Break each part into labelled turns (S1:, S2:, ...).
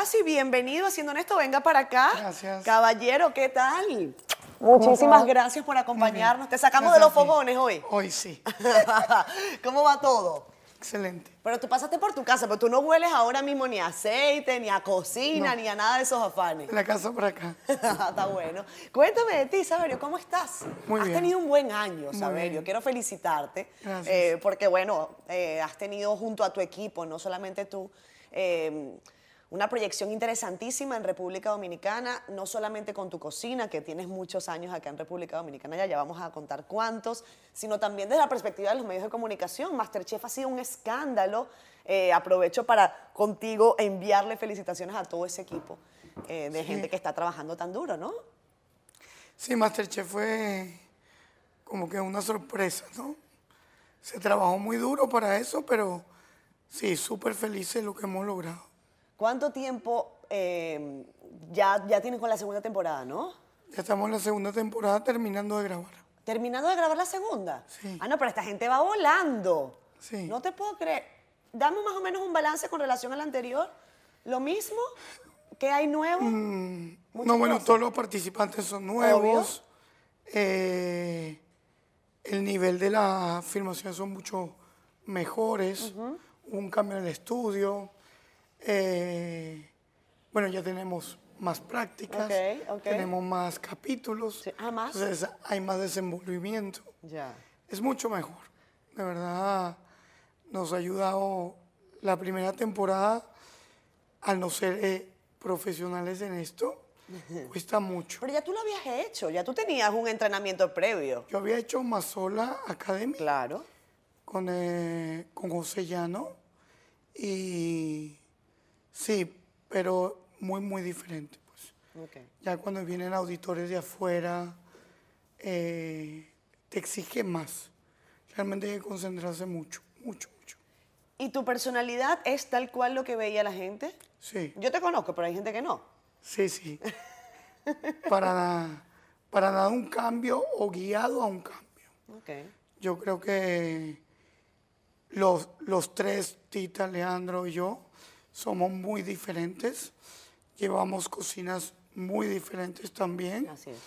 S1: Estasi, bienvenido haciendo esto. Venga para acá.
S2: Gracias.
S1: Caballero, ¿qué tal? Muchísimas gracias por acompañarnos. Te sacamos de los fogones hoy.
S2: Hoy sí.
S1: ¿Cómo va todo?
S2: Excelente.
S1: Pero tú pasaste por tu casa, pero tú no hueles ahora mismo ni a aceite, ni a cocina,
S2: No.
S1: ni a nada de esos afanes.
S2: La casa por acá.
S1: Está bueno. Cuéntame de ti, Saberio, ¿cómo estás?
S2: Muy
S1: has
S2: bien.
S1: tenido un buen año, Saberio. Quiero felicitarte.
S2: Gracias.
S1: eh, porque, bueno, eh, has tenido junto a tu equipo, no solamente tú, eh, una proyección interesantísima en República Dominicana, no solamente con tu cocina, que tienes muchos años acá en República Dominicana, ya, ya vamos a contar cuántos, sino también desde la perspectiva de los medios de comunicación. Masterchef ha sido un escándalo. Eh, aprovecho para contigo enviarle felicitaciones a todo ese equipo eh, de gente que está trabajando tan duro, ¿no?
S2: Sí, Masterchef fue como que una sorpresa, ¿no? Se trabajó muy duro para eso, pero sí, súper felices de lo que hemos logrado.
S1: ¿Cuánto tiempo eh, ya, ya tienes con la segunda temporada, no?
S2: Ya estamos en la segunda temporada terminando de grabar.
S1: Terminando de grabar la segunda.
S2: Sí.
S1: Ah, no, pero esta gente va volando.
S2: Sí.
S1: No te puedo creer. Dame más o menos un balance con relación al anterior. ¿Lo mismo? ¿Qué hay nuevo? Muchas
S2: no, bueno, todos los participantes son nuevos. Eh, el nivel de la filmación son mucho mejores. Un cambio en el estudio. Eh, bueno, ya tenemos más prácticas.
S1: Ok, ok.
S2: Tenemos más capítulos.
S1: Sí, ah, más.
S2: Entonces hay más desenvolvimiento.
S1: Ya.
S2: Es mucho mejor. De verdad, nos ha ayudado la primera temporada, al no ser eh, profesionales en esto, cuesta mucho.
S1: Pero ya tú lo habías hecho, ya tú tenías un entrenamiento previo.
S2: Yo había hecho Mazola Academy
S1: Claro.
S2: con, eh, con José Llano y sí, pero muy, muy diferente. Pues. Ya cuando vienen auditores de afuera, eh, te exige más. Realmente hay que concentrarse mucho, mucho, mucho.
S1: ¿Y tu personalidad es tal cual lo que veía la gente?
S2: Sí.
S1: Yo te conozco, pero hay gente que no.
S2: Sí, sí. para, para dar un cambio o guiado a un cambio.
S1: Ok.
S2: Yo creo que los, los tres, Tita, Leandro y yo, somos muy diferentes. Llevamos cocinas muy diferentes también.
S1: Así es.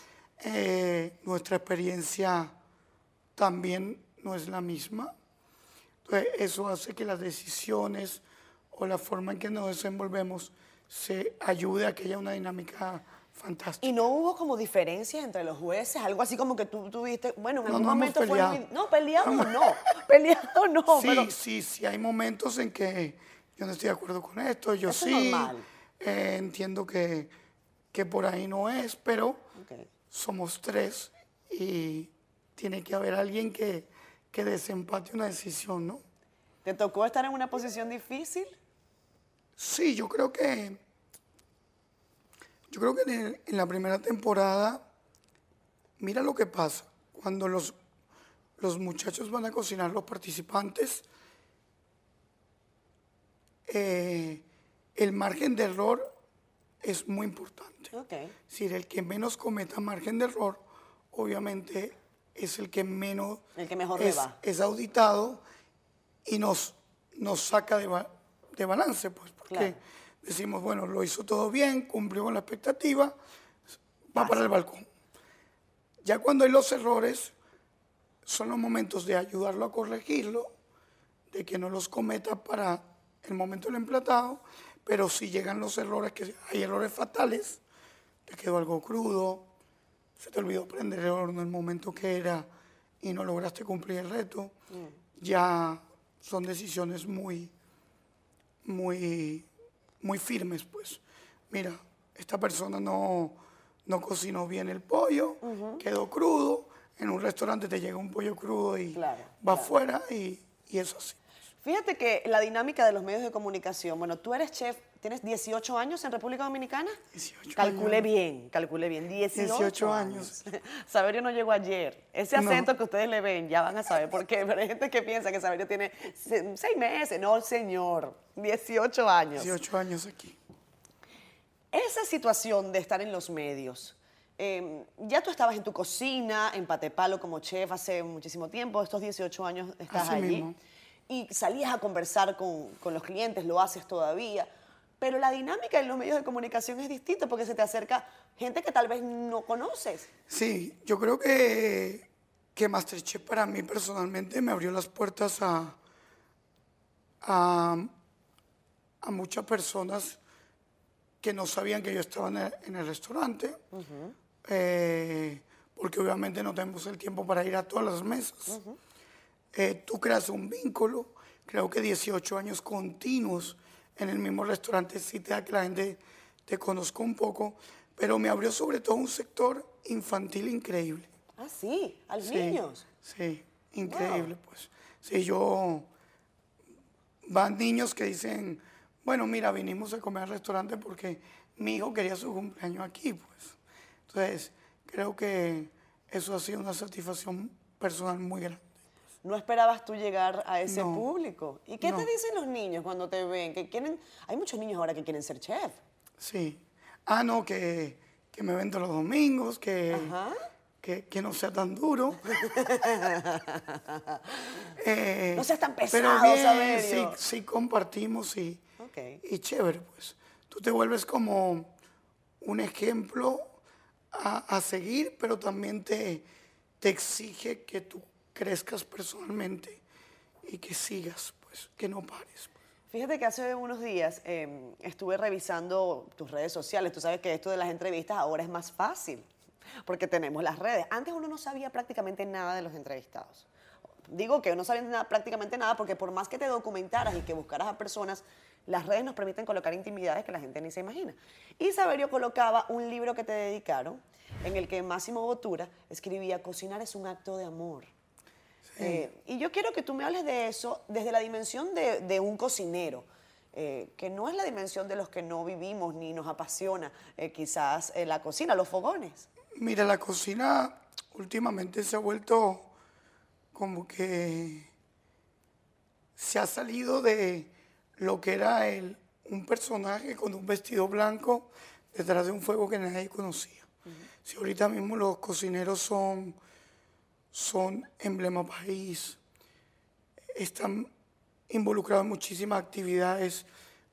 S2: Eh, nuestra experiencia también no es la misma. Entonces, eso hace que las decisiones o la forma en que nos desenvolvemos se ayude a que haya una dinámica fantástica.
S1: ¿Y no hubo como diferencias entre los jueces? Algo así como que tú tuviste, bueno, en
S2: No,
S1: algún
S2: no
S1: momento fue. No, peleado no, peleado no,
S2: sí,
S1: pero...
S2: sí, sí, hay momentos en que yo no estoy de acuerdo con esto, yo
S1: Eso es
S2: sí, eh, entiendo que, que por ahí no es, pero somos tres y tiene que haber alguien que, que desempate una decisión, ¿no?
S1: ¿Te tocó estar en una posición difícil?
S2: Sí, yo creo que. Yo creo que en, el- en la primera temporada, mira lo que pasa. Cuando los, los muchachos van a cocinar, los participantes, eh, el margen de error es muy importante.
S1: Ok.
S2: Es decir, el que menos cometa margen de error, obviamente es el que menos
S1: El que mejor le
S2: es,
S1: va.
S2: es auditado y nos, nos saca de, ba- de balance, pues, porque
S1: Claro.
S2: decimos, bueno, lo hizo todo bien, cumplió con la expectativa, va para el balcón. Ya cuando hay los errores, son los momentos de ayudarlo a corregirlo, de que no los cometa para el momento del emplatado, pero si llegan los errores, que hay errores fatales, te quedó algo crudo, se te olvidó prender el horno en el momento que era y no lograste cumplir el reto, ya son decisiones muy, muy, muy firmes, pues. Mira, esta persona no, no cocinó bien el pollo, quedó crudo, en un restaurante te llega un pollo crudo y
S1: Claro,
S2: va afuera y, y eso así.
S1: Fíjate que la dinámica de los medios de comunicación, bueno, tú eres chef, ¿tienes 18 años en República Dominicana?
S2: 18
S1: Calcule
S2: años.
S1: bien, calcule bien, 18,
S2: 18 años.
S1: Saberio no llegó ayer. Ese
S2: No.
S1: acento que ustedes le ven, ya van a saber por qué. Pero hay gente que piensa que Saberio tiene se- seis meses. No, señor, 18 años.
S2: 18 años aquí.
S1: Esa situación de estar en los medios, eh, ya tú estabas en tu cocina, en Patepalo como chef hace muchísimo tiempo, estos 18 años estás
S2: Así
S1: allí,
S2: mismo.
S1: Y salías a conversar con, con los clientes, lo haces todavía. pero la dinámica en los medios de comunicación es distinta porque se te acerca gente que tal vez no conoces.
S2: Sí, yo creo que, que Masterchef para mí personalmente me abrió las puertas a, a, a muchas personas que no sabían que yo estaba en el, en el restaurante, eh, porque obviamente no tenemos el tiempo para ir a todas las mesas. Eh, tú creas un vínculo, creo que 18 años continuos en el mismo restaurante sí te da que la gente te conozca un poco, pero me abrió sobre todo un sector infantil increíble.
S1: Ah, sí, a los
S2: Sí,
S1: niños.
S2: Sí, increíble, pues. Sí, yo. Van niños que dicen, bueno, mira, vinimos a comer al restaurante porque mi hijo quería su cumpleaños aquí, pues. Entonces, creo que eso ha sido una satisfacción personal muy grande.
S1: No esperabas tú llegar a ese
S2: No.
S1: público. ¿Y qué
S2: No.
S1: te dicen los niños cuando te ven? Que quieren, hay muchos niños ahora que quieren ser chef.
S2: Sí. Ah, no, que, que me ven todos los domingos, que, que, que no sea tan duro. Eh,
S1: No seas tan
S2: Pero
S1: pesado,
S2: bien, sí,
S1: Saberio.
S2: sí compartimos y,
S1: Ok.
S2: y chévere, pues. Tú te vuelves como un ejemplo a, a seguir, pero también te, te exige que tú crezcas personalmente y que sigas, pues, que no pares. pues.
S1: Fíjate que hace unos días eh, estuve revisando tus redes sociales. Tú sabes que esto de las entrevistas ahora es más fácil porque tenemos las redes. Antes uno no sabía prácticamente nada de los entrevistados. Digo que no sabía nada, prácticamente nada porque por más que te documentaras y que buscaras a personas, las redes nos permiten colocar intimidades que la gente ni se imagina. Y Saberio colocaba un libro que te dedicaron en el que Máximo Botura escribía, cocinar es un acto de amor. Eh, y yo quiero que tú me hables de eso desde la dimensión de, de un cocinero, eh, que no es la dimensión de los que no vivimos ni nos apasiona eh, quizás la cocina, los fogones.
S2: Mira, la cocina últimamente se ha vuelto como que se ha salido de lo que era el, un personaje con un vestido blanco detrás de un fuego que nadie conocía. Si ahorita mismo los cocineros son, son emblema país, están involucrados en muchísimas actividades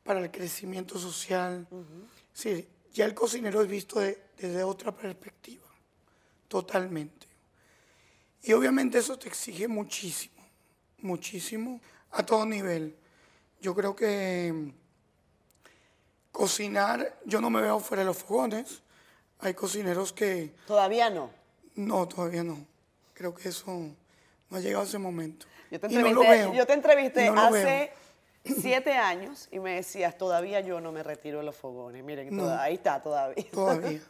S2: para el crecimiento social. Sí, ya el cocinero es visto de- desde otra perspectiva, totalmente. Y obviamente eso te exige muchísimo, muchísimo, a todo nivel. Yo creo que mm, cocinar, yo no me veo fuera de los fogones. Hay cocineros que
S1: Todavía no.
S2: no, todavía no. Creo que eso no ha llegado a ese momento.
S1: Yo te
S2: no
S1: entrevisté,
S2: veo.
S1: yo te entrevisté
S2: no
S1: hace siete años y me decías, todavía yo no me retiro de los fogones. Miren,
S2: No.
S1: toda- ahí está todavía.
S2: Todavía.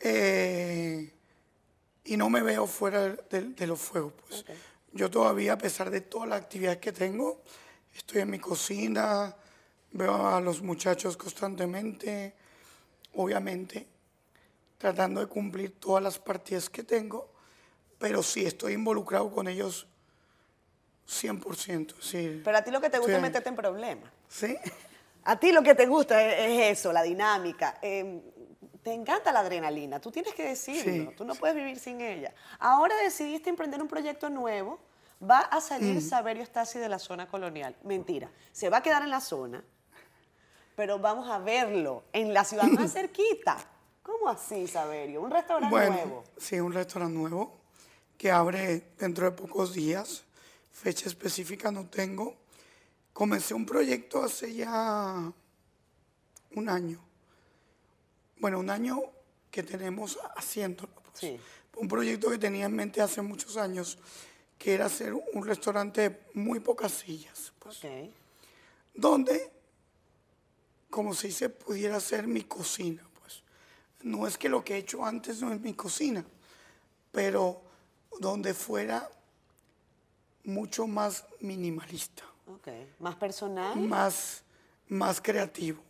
S2: Eh, y no me veo fuera de, de los fuegos. Pues. Yo todavía, a pesar de todas las actividades que tengo, estoy en mi cocina, veo a los muchachos constantemente, obviamente, tratando de cumplir todas las partidas que tengo, pero sí estoy involucrado con ellos 100%. Sí,
S1: Pero a ti lo que te gusta
S2: Sí.
S1: es meterte en problemas.
S2: ¿Sí?
S1: A ti lo que te gusta es, es eso, la dinámica. Eh, te encanta la adrenalina, tú tienes que decirlo,
S2: Sí,
S1: tú no puedes vivir sin ella. Ahora decidiste emprender un proyecto nuevo, va a salir Saberio Stasi de la zona colonial. Mentira, se va a quedar en la zona, pero vamos a verlo en la ciudad más cerquita. ¿Cómo así, Saberio? Un restaurante
S2: Bueno,
S1: nuevo.
S2: sí, un restaurante nuevo que abre dentro de pocos días. Fecha específica no tengo. Comencé un proyecto hace ya un año. Bueno, un año que tenemos haciéndolo. pues.
S1: Sí.
S2: Un proyecto que tenía en mente hace muchos años, que era hacer un restaurante de muy pocas sillas, pues, donde, como se dice, pudiera ser mi cocina. Pues. No es que lo que he hecho antes no es mi cocina, pero donde fuera mucho más minimalista,
S1: Ok. ¿Más personal?
S2: más, más creativo.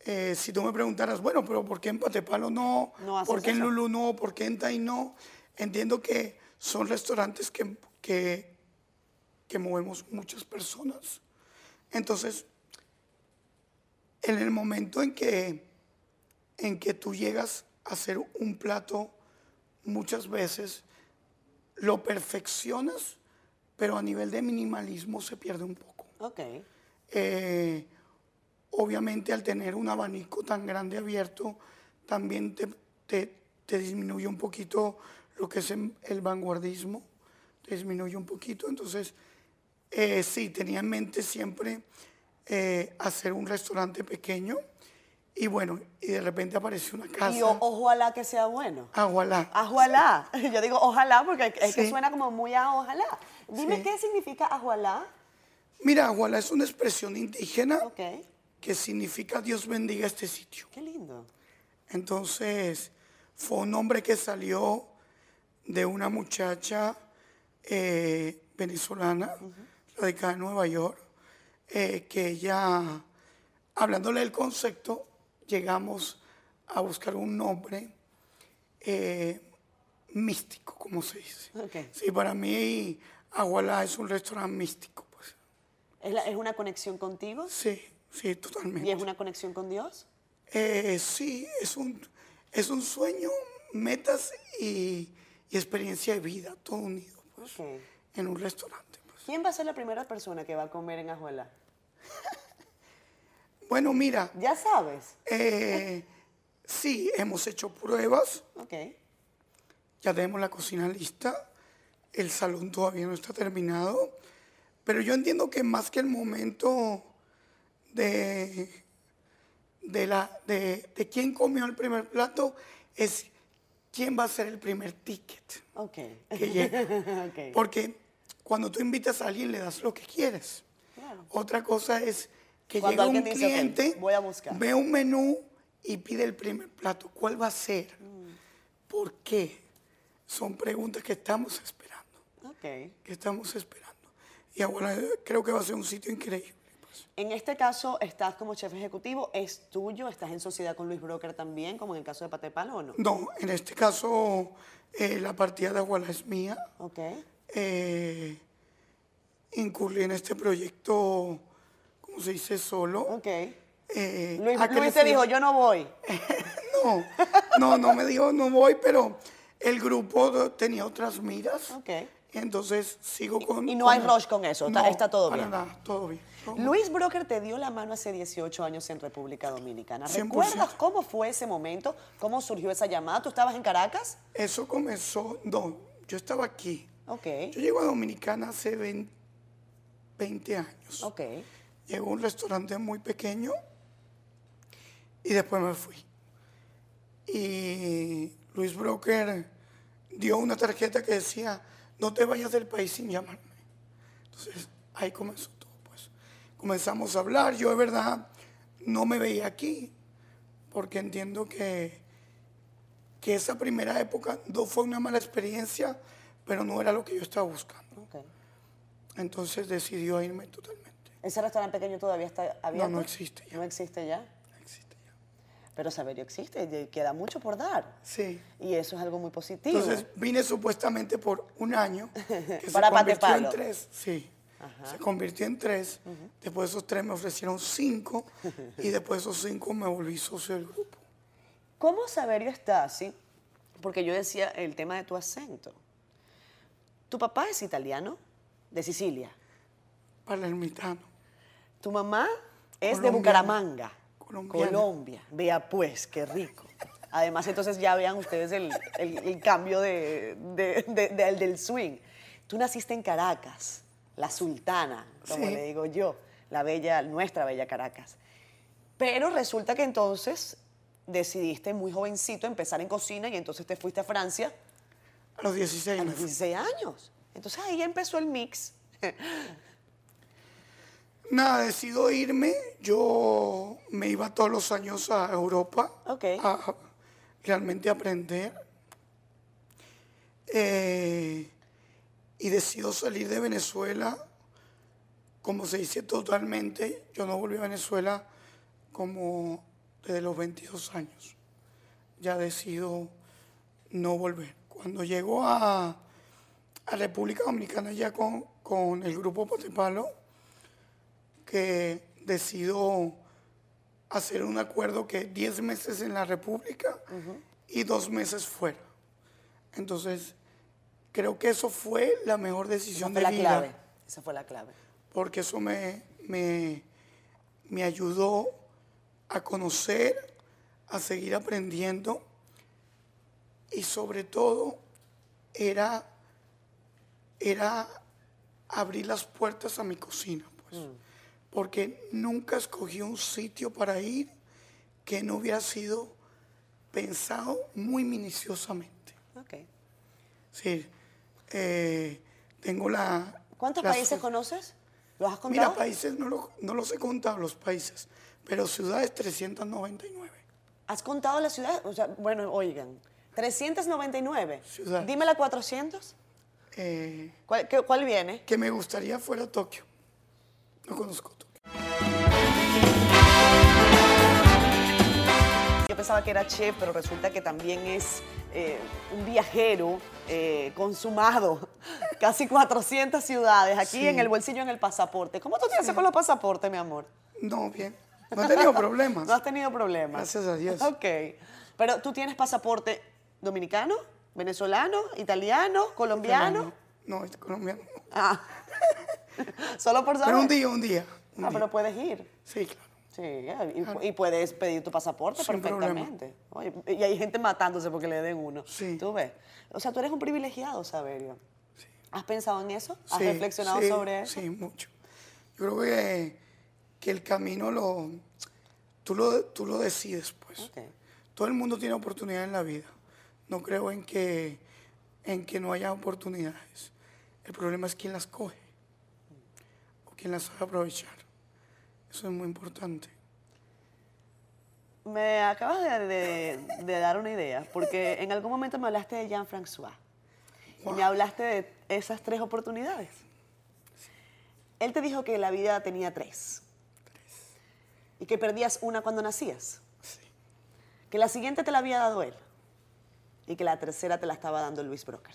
S2: Eh, si tú me preguntaras, bueno, pero ¿por qué en Patepalo no? ¿Por qué en. Lulu no? ¿Por qué en Tai no? Entiendo que son restaurantes que, que, que movemos muchas personas. Entonces, en el momento en que, en que tú llegas a hacer un plato, muchas veces lo perfeccionas, pero a nivel de minimalismo se pierde un poco.
S1: Ok.
S2: Eh, obviamente al tener un abanico tan grande abierto, también te, te- te disminuye un poquito lo que es el el vanguardismo, te disminuye un poquito. Entonces, eh, sí, tenía en mente siempre eh, hacer un restaurante pequeño y bueno, y de repente apareció una casa.
S1: Y o- ojalá que sea bueno.
S2: Voilà.
S1: Ajualá. Yo digo ojalá porque es que suena como muy a ojalá. Dime
S2: Sí.
S1: qué significa ajualá.
S2: Mira, voilà es una expresión indígena que significa Dios bendiga este sitio.
S1: Qué lindo.
S2: Entonces, fue un nombre que salió de una muchacha eh, venezolana, radicada en Nueva York, eh, que ella, hablándole del concepto, llegamos a buscar un nombre eh, místico, como se dice.
S1: Ok.
S2: Sí, para mí, Agualá es un restaurante místico, pues.
S1: ¿Es, la- es una conexión contigo?
S2: Sí, sí, totalmente.
S1: ¿Y es una conexión con Dios?
S2: Eh, sí, es un, es un sueño, metas y, y experiencia de vida, todo unido, pues, en un restaurante. pues.
S1: ¿Quién va a ser la primera persona que va a comer en Ajuela?
S2: Bueno, mira,
S1: Ya sabes.
S2: eh, sí, hemos hecho pruebas,
S1: Ok.
S2: ya tenemos la cocina lista, el salón todavía no está terminado, pero yo entiendo que más que el momento de, de, la, de, de quién comió el primer plato, es quién va a ser el primer ticket.
S1: Ok.
S2: que llega.
S1: Ok.
S2: Porque cuando tú invitas a alguien le das lo que quieres.
S1: Claro.
S2: Otra cosa es que
S1: Cuando
S2: llega un
S1: alguien dice, "Ok,
S2: cliente,
S1: voy a buscar".
S2: ve un menú y pide el primer plato. ¿Cuál va a ser?
S1: Mm.
S2: ¿Por qué? Son preguntas que estamos esperando,
S1: Ok.
S2: que estamos esperando. Y ahora creo que va a ser un sitio increíble. pues.
S1: En este caso, estás como chef ejecutivo, es tuyo, estás en sociedad con Luis Broker también, como en el caso de Patepalo o no?
S2: No, en este caso eh, la partida de Aguala es mía.
S1: Ok.
S2: eh, incurrí en este proyecto, se dice, solo.
S1: Ok.
S2: Eh,
S1: Luis, Luis te dijo, yo no voy.
S2: No, no, no me dijo, no voy, pero el grupo tenía otras miras.
S1: Ok.
S2: Entonces sigo con...
S1: y no hay rush con eso, está- está todo
S2: para
S1: bien.
S2: nada, todo bien. todo
S1: Luis Broker te dio la mano hace 18 años en República Dominicana.
S2: 100%.
S1: ¿Recuerdas cómo fue ese momento? ¿Cómo surgió esa llamada? ¿Tú estabas en Caracas?
S2: Eso comenzó, no, yo estaba aquí.
S1: Ok.
S2: Yo llego a Dominicana hace 20, 20 años.
S1: Ok.
S2: Llegó a un restaurante muy pequeño y después me fui. Y Luis Broker dio una tarjeta que decía, no te vayas del país sin llamarme. Entonces ahí comenzó todo, pues. Comenzamos a hablar, yo de verdad no me veía aquí, porque entiendo que, que esa primera época no fue una mala experiencia, pero no era lo que yo estaba buscando. Entonces decidió irme totalmente.
S1: ¿Ese restaurante pequeño todavía está abierto?
S2: no existe ya.
S1: ¿No existe ya?
S2: No existe ya.
S1: Pero Saberio existe, y queda mucho por dar.
S2: Sí.
S1: Y eso es algo muy positivo.
S2: Entonces vine supuestamente por un año, que
S1: Para
S2: se convirtió en tres. Sí. Se convirtió en tres. Después de esos tres me ofrecieron cinco y después de esos cinco me volví socio del grupo.
S1: ¿Cómo Saberio está así? Porque yo decía el tema de tu acento. Tu papá es italiano, de Sicilia.
S2: Palermitano.
S1: Tu mamá es de. Bucaramanga,
S2: Colombiana.
S1: Colombia. Vea pues, qué rico. Además, entonces ya vean ustedes el, el- el cambio de, de- de- de- del swing. Tú naciste en Caracas, la sultana, como
S2: Sí.
S1: le digo yo, la bella, nuestra bella Caracas. Pero resulta que entonces decidiste muy jovencito empezar en cocina y entonces te fuiste a Francia
S2: A los 16
S1: a los
S2: años.
S1: 16 años. Entonces ahí empezó el mix.
S2: Nada, decido irme. Yo me iba todos los años a Europa
S1: Ok.
S2: a realmente aprender. Eh, y decido salir de Venezuela, como se dice totalmente. Yo no volví a Venezuela como desde los 22 años. Ya decido no volver. Cuando llego a, a República Dominicana ya con, con el grupo Potepalo, que decido hacer un acuerdo que 10 meses en la República y dos meses fuera. Entonces, creo que eso fue la mejor
S1: Esa
S2: decisión
S1: fue
S2: de
S1: la
S2: vida,
S1: clave. Esa fue la clave.
S2: porque eso me, me, me ayudó a conocer, a seguir aprendiendo y sobre todo era, era abrir las puertas a mi cocina, pues, porque nunca escogí un sitio para ir que no hubiera sido pensado muy minuciosamente.
S1: Ok.
S2: Sí, eh, tengo la...
S1: ¿Cuántos
S2: la
S1: países conoces? ¿Los has
S2: Mira,
S1: contado?
S2: países no, lo- no los he contado los países, pero ciudades 399.
S1: ¿Has contado las ciudades? O sea, bueno, oigan, 399.
S2: Ciudades.
S1: Dime la 400.
S2: Eh,
S1: ¿Cuál, qué- cuál viene?
S2: que me gustaría fuera Tokio. No conozco Tokio.
S1: Yo pensaba que era chef, pero resulta que también es eh, un viajero eh, consumado. Casi 400 ciudades aquí
S2: Sí.
S1: en el bolsillo, en el pasaporte. ¿Cómo tú te haces con los pasaportes, mi amor?
S2: No, bien. No he tenido problemas.
S1: No has tenido problemas.
S2: Gracias a Dios.
S1: Ok. Pero tú tienes pasaporte dominicano, venezolano, italiano, colombiano.
S2: No, es colombiano. no.
S1: Ah. Solo por saber.
S2: Pero un día, un día. un
S1: Ah,
S2: día.
S1: pero puedes ir.
S2: Sí, claro.
S1: Sí, eh, y, y puedes pedir tu pasaporte
S2: Sin
S1: perfectamente. Oye, y hay gente matándose porque le den uno.
S2: Sí.
S1: ¿Tú ves? O sea, tú eres un privilegiado, Saberio. ¿Has pensado en eso? ¿Has
S2: Sí,
S1: reflexionado
S2: sí,
S1: sobre eso?
S2: Sí, mucho. Yo creo que, que el camino lo tú, lo tú lo decides, pues. Todo el mundo tiene oportunidad en la vida. No creo en que, en que no haya oportunidades. El problema es quién las coge o quién las sabe aprovechar. Eso es muy importante.
S1: Me acabas de, de- de dar una idea, porque en algún momento me hablaste de Jean-François. Y me hablaste de esas tres oportunidades. Él te dijo que la vida tenía tres. Y que perdías una cuando nacías.
S2: Sí.
S1: Que la siguiente te la había dado él. Y que la tercera te la estaba dando Luis Broker.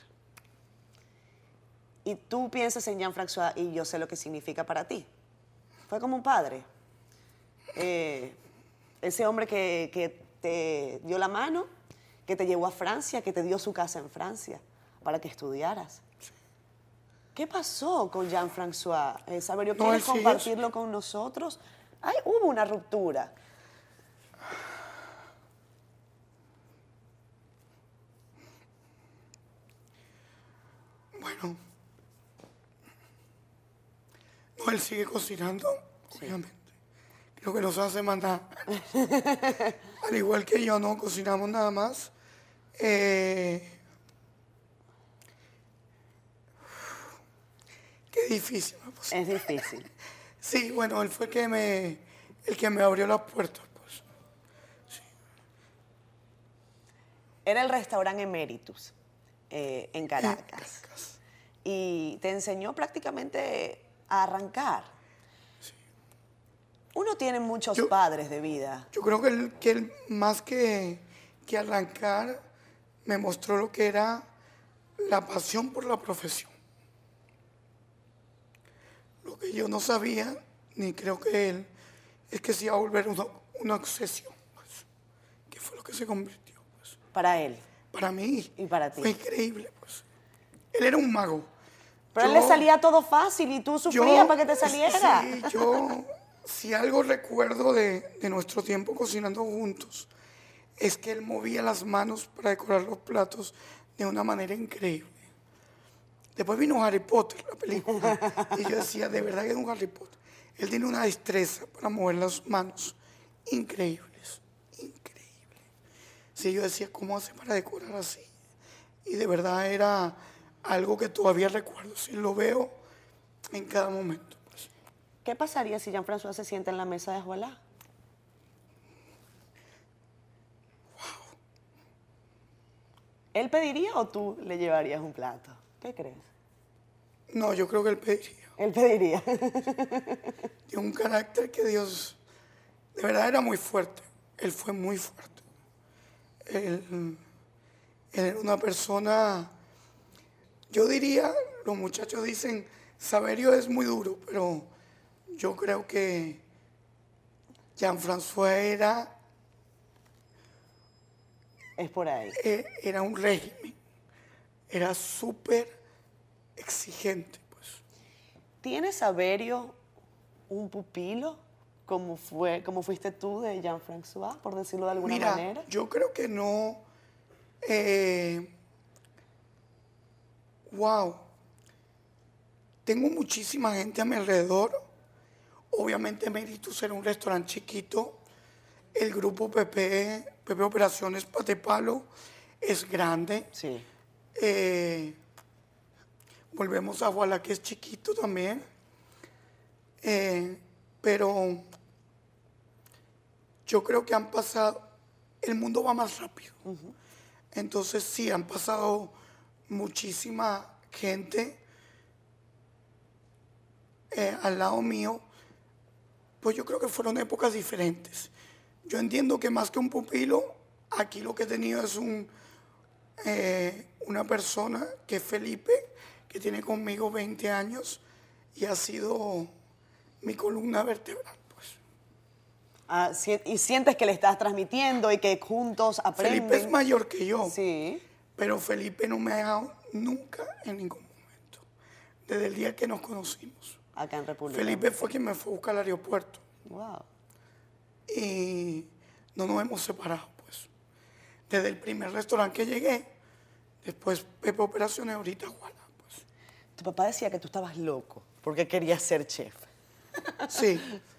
S1: Y tú piensas en Jean-François y yo sé lo que significa para ti. Fue como un padre. Eh, ese hombre que, que te dio la mano, que te llevó a Francia, que te dio su casa en Francia para que estudiaras. ¿Qué pasó con Jean-François? Eh, Saberio, ¿quieres compartirlo con nosotros? Ay, hubo una ruptura.
S2: Bueno. No, él sigue cocinando, obviamente. Creo que nos hace mandar. Al igual que yo, no cocinamos nada más. Eh, Qué difícil puso.
S1: Es difícil.
S2: Sí, bueno, él fue el que me, el que me abrió las puertas, pues.
S1: Era el restaurante Emeritus eh, en Caracas.
S2: Caracas.
S1: Y te enseñó prácticamente a arrancar. Uno tiene muchos
S2: Yo-
S1: padres de vida.
S2: Yo creo que él, que él, más que, que arrancar, me mostró lo que era la pasión por la profesión. Lo que yo no sabía, ni creo que él, es que se iba a volver una, una obsesión, pues, que fue lo que se convirtió. Pues.
S1: Para él.
S2: Para mí
S1: Y para ti.
S2: fue increíble. Pues. Él era un mago.
S1: Pero a él le salía todo fácil y tú sufrías para que te saliera.
S2: Sí, yo, si algo recuerdo de, de nuestro tiempo cocinando juntos, es que él movía las manos para decorar los platos de una manera increíble. Después vino Harry Potter, la película, y yo decía, de verdad que es un Harry Potter. Él tiene una destreza para mover las manos increíbles, increíble. Sí, yo decía, ¿cómo hace para decorar así? Y de verdad era algo que todavía recuerdo, sí, lo veo en cada momento.
S1: ¿Qué pasaría si Jean-François se sienta en la mesa de Jualá? ¿Él pediría o tú le llevarías un plato? ¿Qué crees?
S2: No, yo creo que él pediría.
S1: Él pediría.
S2: Tiene un carácter que Dios, de verdad era muy fuerte. Él fue muy fuerte. Él, él era una persona, yo diría, los muchachos dicen, Saberio es muy duro, pero yo creo que Jean-François era,
S1: es por ahí.
S2: eh, era un régimen. Era súper exigente, pues.
S1: ¿Tiene Saberio un pupilo cómo, fue, cómo fuiste tú de Jean-François, por decirlo de alguna
S2: Mira,
S1: manera?
S2: yo creo que no. eh, wow. Tengo muchísima gente a mi alrededor. Obviamente Meritus era un restaurante chiquito. El grupo PP, PP Operaciones Patepalo, es grande.
S1: Sí.
S2: Eh, volvemos a Guala, que es chiquito también. Eh, pero yo creo que han pasado, el mundo va más rápido. Entonces sí, han pasado muchísima gente eh, al lado mío. Pues yo creo que fueron épocas diferentes. Yo entiendo que más que un pupilo, aquí lo que he tenido es un, eh, una persona que es Felipe, que tiene conmigo 20 años y ha sido mi columna vertebral. Pues.
S1: Ah, si- y sientes que le estás transmitiendo y que juntos aprenden.
S2: Felipe es mayor que yo,
S1: Sí.
S2: pero Felipe no me ha dejado nunca en ningún momento, desde el día que nos conocimos.
S1: Acá en República.
S2: Felipe fue quien me fue a buscar al aeropuerto
S1: Wow.
S2: y no nos hemos separado, pues. Desde el primer restaurante que llegué, después Pepe Operaciones, ahorita Juana, pues.
S1: Tu papá decía que tú estabas loco porque querías ser chef.
S2: Sí.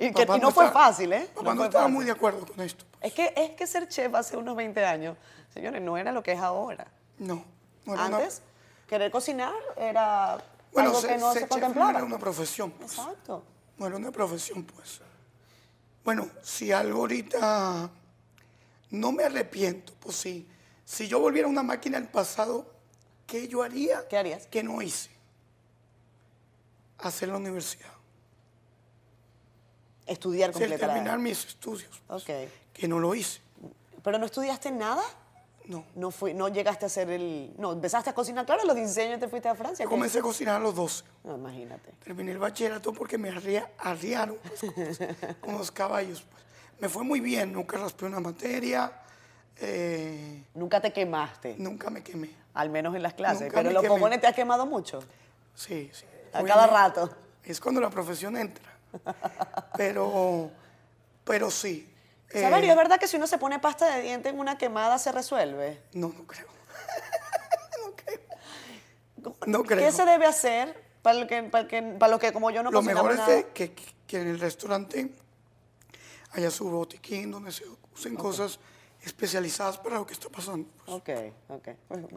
S1: Y, que, y no, fue
S2: estaba-
S1: fácil, ¿eh?
S2: Papá no,
S1: fue
S2: estaba
S1: fácil.
S2: muy de acuerdo con esto.
S1: Es que, es que ser chef hace unos 20 años, señores, no era lo que es ahora.
S2: No. no era una-
S1: Antes, querer cocinar era
S2: bueno,
S1: algo
S2: ser-
S1: que no se contemplaba.
S2: era una profesión, pues.
S1: Exacto.
S2: No era una profesión, pues. Bueno, si algo ahorita no me arrepiento, pues sí. Si yo volviera a una máquina del pasado, ¿qué yo haría?
S1: ¿Qué harías?
S2: Que no hice. Hacer la universidad.
S1: Estudiar
S2: Sí,
S1: completa la-
S2: terminar mis estudios. pues,
S1: Ok.
S2: Que no lo hice.
S1: ¿Pero no estudiaste nada?
S2: No.
S1: No, fui, no llegaste a hacer el... No, empezaste a cocinar, claro, a los 16 años te fuiste a Francia.
S2: Comencé a cocinar a los 12.
S1: No, imagínate.
S2: Terminé el bachillerato porque me arria- arriaron pues, con, los, con los caballos. pues. Me fue muy bien, nunca raspé una materia, eh,
S1: Nunca te quemaste,
S2: nunca me quemé.
S1: al menos en las clases.
S2: Nunca
S1: Pero los
S2: quemé.
S1: fogones te has quemado mucho.
S2: Sí, sí.
S1: A cada rato.
S2: Es cuando la profesión entra. Pero, pero sí. Eh,
S1: Saberio, ¿es verdad que si uno se pone pasta de diente en una quemada se resuelve?
S2: No, no creo. no creo. No creo.
S1: ¿Qué se debe hacer para, lo que, para, el que, para los que como yo no
S2: Lo mejor es que, que- que en el restaurante haya su botiquín donde se usen cosas especializadas para lo que está pasando. pues.
S1: Ok, ok.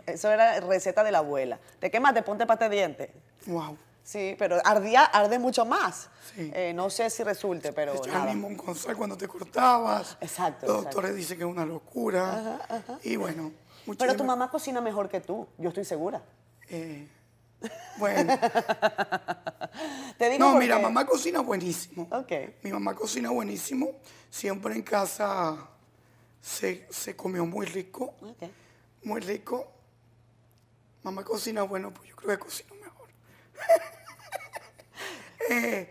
S1: Eso era receta de la abuela. Te quemaste, ponte pasta de diente.
S2: Wow.
S1: Sí, pero ardía, arde mucho más.
S2: Sí.
S1: Eh, no sé si resulte, pero
S2: Echar
S1: nada.
S2: limón con sal cuando te cortabas.
S1: Exacto,
S2: Los
S1: exacto.
S2: doctores dicen que es una locura. Y bueno.
S1: Pero tu mamá cocina mejor que tú, yo estoy segura.
S2: eh, bueno.
S1: Te digo
S2: No,
S1: porque-
S2: mira, mamá cocina buenísimo.
S1: Ok.
S2: Mi mamá cocina buenísimo. Siempre en casa se, se comió muy rico.
S1: Ok.
S2: Muy rico. Mamá cocina bueno, pues yo creo que cocino mejor. Eh,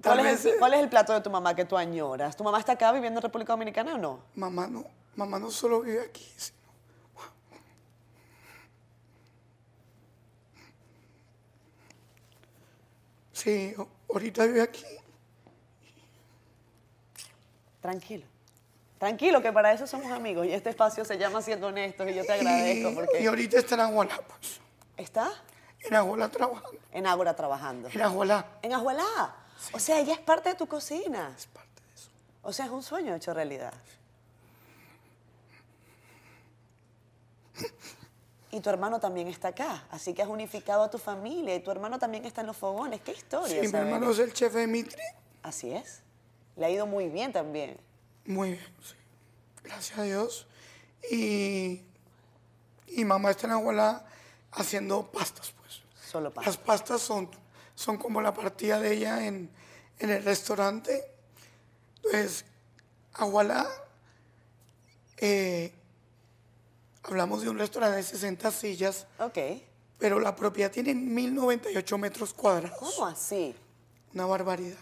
S2: tal
S1: ¿Cuál,
S2: vez
S1: es el,
S2: eh,
S1: cuál es el plato de tu mamá que tú añoras? ¿Tu mamá está acá viviendo en República Dominicana o no?
S2: mamá no, mamá no solo vive aquí, sino Sí, ahorita vive aquí.
S1: Tranquilo. Tranquilo, que para eso somos amigos y este espacio se llama Siendo Honestos y yo te agradezco
S2: Y,
S1: porque
S2: y ahorita está en pues.
S1: está
S2: En Agualá trabajando.
S1: en Ágora trabajando.
S2: En Agualá.
S1: En Ajuelá. O sea, ella es parte de tu cocina.
S2: Es parte de eso.
S1: O sea, es un sueño hecho realidad. Y tu hermano también está acá, así que has unificado a tu familia y tu hermano también está en los fogones. ¡Qué historia!
S2: Sí, mi hermano es el chef de Mitri.
S1: Así es. Le ha ido muy bien también.
S2: Muy bien, sí. Gracias a Dios. Y, y mamá está en Agualá haciendo pastas, pues.
S1: Solo.
S2: Las pastas son, son como la partida de ella en, en el restaurante. Entonces, Agualá, eh, hablamos de un restaurante de 60 sillas,
S1: Ok.
S2: pero la propiedad tiene 1098 metros cuadrados.
S1: ¿Cómo así?
S2: Una barbaridad.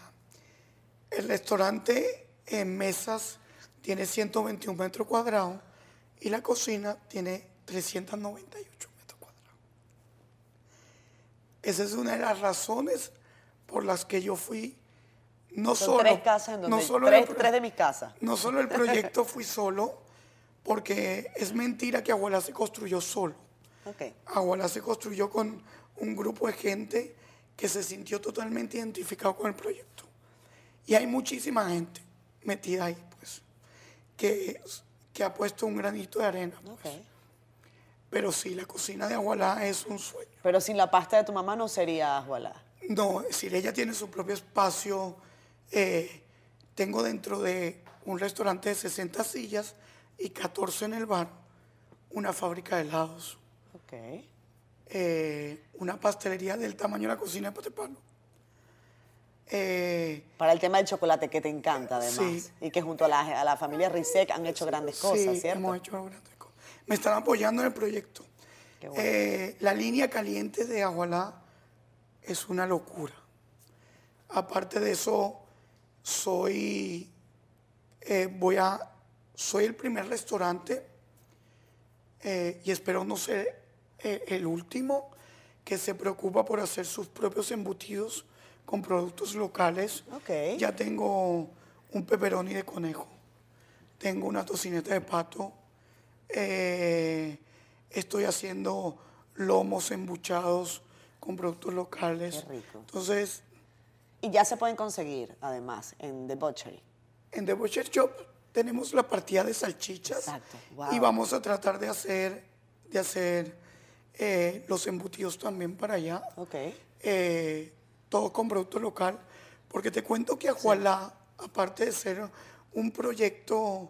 S2: El restaurante en mesas tiene 121 metros cuadrados y la cocina tiene 398 metros cuadrados. Esa es una de las razones por las que yo fui no
S1: Son
S2: solo.
S1: tres casas en donde
S2: no solo
S1: tres,
S2: el-
S1: tres de mis casas.
S2: No solo el proyecto fui solo, porque es mentira que Agualá se construyó solo.
S1: Ok.
S2: Agualá se construyó con un grupo de gente que se sintió totalmente identificado con el proyecto. Y hay muchísima gente metida ahí, pues, que, que ha puesto un granito de arena. pues. Pero sí, la cocina de Agualá es un sueño.
S1: Pero sin la pasta de tu mamá no sería ajualá.
S2: No, es decir, ella tiene su propio espacio. eh, tengo dentro de un restaurante de 60 sillas y 14 en el bar, una fábrica de helados,
S1: Ok.
S2: eh, una pastelería del tamaño de la cocina de Patepalo. Eh,
S1: Para el tema del chocolate, que te encanta además.
S2: Sí.
S1: Y que junto a la, a la familia Rizek han hecho grandes cosas,
S2: sí,
S1: ¿cierto?
S2: hemos hecho grandes. Me están apoyando en el proyecto.
S1: Bueno.
S2: Eh, la línea caliente de Agualá es una locura. Aparte de eso, soy, eh, voy a, soy el primer restaurante eh, y espero no ser el último que se preocupa por hacer sus propios embutidos con productos locales. Ya tengo un pepperoni de conejo, tengo una tocineta de pato, eh, estoy haciendo lomos embuchados con productos locales.
S1: Qué rico.
S2: Entonces,
S1: Y ya se pueden conseguir, además, en The Butchery.
S2: en The Butcher Shop tenemos la partida de salchichas
S1: Exacto, wow.
S2: y vamos a tratar de hacer, de hacer eh, los embutidos también para allá.
S1: Ok.
S2: eh, todo con producto local, porque te cuento que Ajualá, aparte de ser un proyecto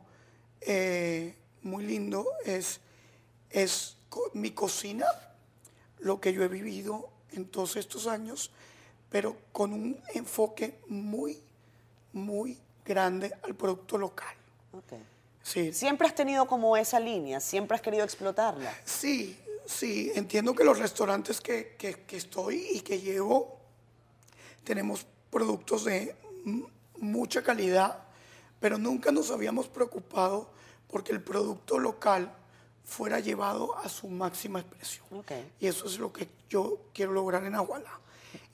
S2: eh, muy lindo, es, es mi cocina, lo que yo he vivido en todos estos años, pero con un enfoque muy, muy grande al producto local. Sí,
S1: Siempre has tenido como esa línea, siempre has querido explotarla.
S2: Sí, sí, entiendo que los restaurantes que, que- que estoy y que llevo tenemos productos de mucha calidad, pero nunca nos habíamos preocupado porque el producto local fuera llevado a su máxima expresión. Y eso es lo que yo quiero lograr en Agualá.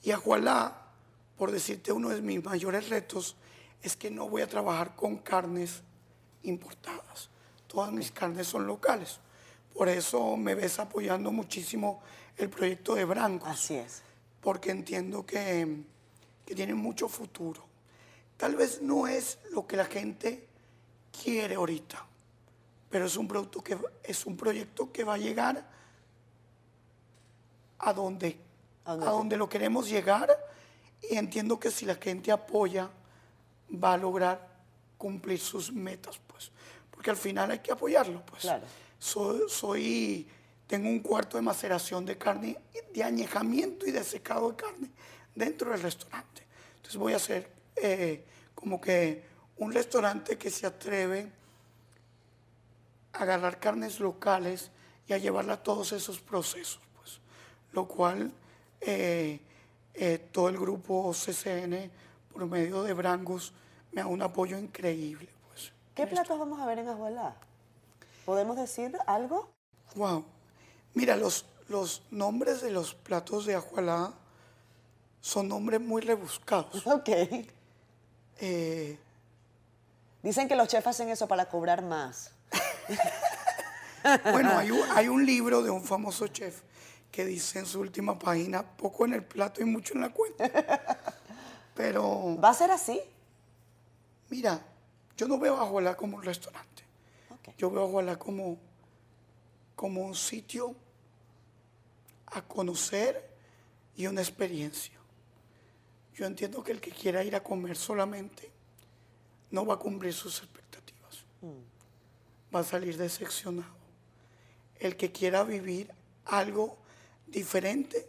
S2: Y Agualá, por decirte uno de mis mayores retos, es que no voy a trabajar con carnes importadas. Todas mis carnes son locales. Por eso me ves apoyando muchísimo el proyecto de Brancos
S1: Así es.
S2: porque entiendo que, que tiene mucho futuro. Tal vez no es lo que la gente quiere ahorita, pero es un producto que es un proyecto que va a llegar a donde,
S1: A donde
S2: lo queremos llegar y entiendo que si la gente apoya va a lograr cumplir sus metas, pues, porque al final hay que apoyarlo, pues.
S1: Claro.
S2: Soy, soy- tengo un cuarto de maceración de carne, de añejamiento y de secado de carne dentro del restaurante. Entonces voy a hacer eh, como que un restaurante que se atreve agarrar carnes locales y a llevarla a todos esos procesos, pues. Lo cual eh, eh, todo el grupo CCN, por medio de Brangus, me da un apoyo increíble, pues.
S1: ¿Qué platos vamos a ver en Ajualá? ¿Podemos decir algo?
S2: Wow. Mira, los, los nombres de los platos de Ajualá son nombres muy rebuscados.
S1: Ok.
S2: Eh,
S1: Dicen que los chefs hacen eso para cobrar más.
S2: bueno, hay un, hay un libro de un famoso chef que dice en su última página, poco en el plato y mucho en la cuenta. Pero,
S1: ¿Va a ser así?
S2: mira, yo no veo a Ajualá como un restaurante. Yo veo a Ajualá como, como un sitio a conocer y una experiencia. Yo entiendo que el que quiera ir a comer solamente no va a cumplir sus expectativas. Va a salir decepcionado. El que quiera vivir algo diferente,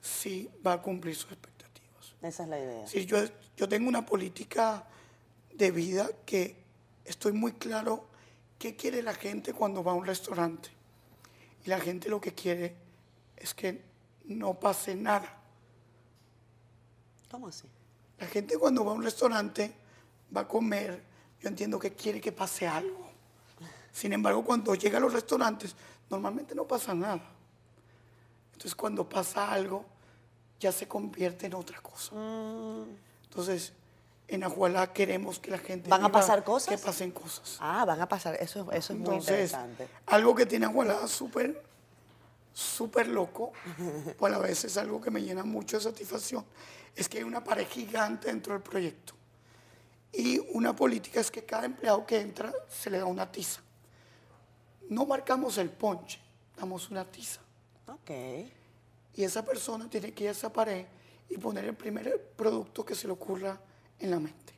S2: sí va a cumplir sus expectativas.
S1: Esa es la idea.
S2: Sí, yo, yo tengo una política de vida que estoy muy claro qué quiere la gente cuando va a un restaurante. Y la gente lo que quiere es que no pase nada.
S1: ¿Cómo así?
S2: La gente cuando va a un restaurante va a comer, yo entiendo que quiere que pase algo. Sin embargo, cuando llega a los restaurantes, normalmente no pasa nada. Entonces, cuando pasa algo, ya se convierte en otra cosa. Entonces, en Ajualá queremos que la gente
S1: ¿Van a pasar cosas?
S2: Que pasen cosas.
S1: Ah, van a pasar. Eso, eso es muy interesante.
S2: algo que tiene Agualada súper, súper loco, pues a la vez es algo que me llena mucho de satisfacción, es que hay una pared gigante dentro del proyecto. Y una política es que cada empleado que entra se le da una tiza. No marcamos el ponche, damos una tiza.
S1: Ok.
S2: Y esa persona tiene que ir a esa pared y poner el primer producto que se le ocurra en la mente.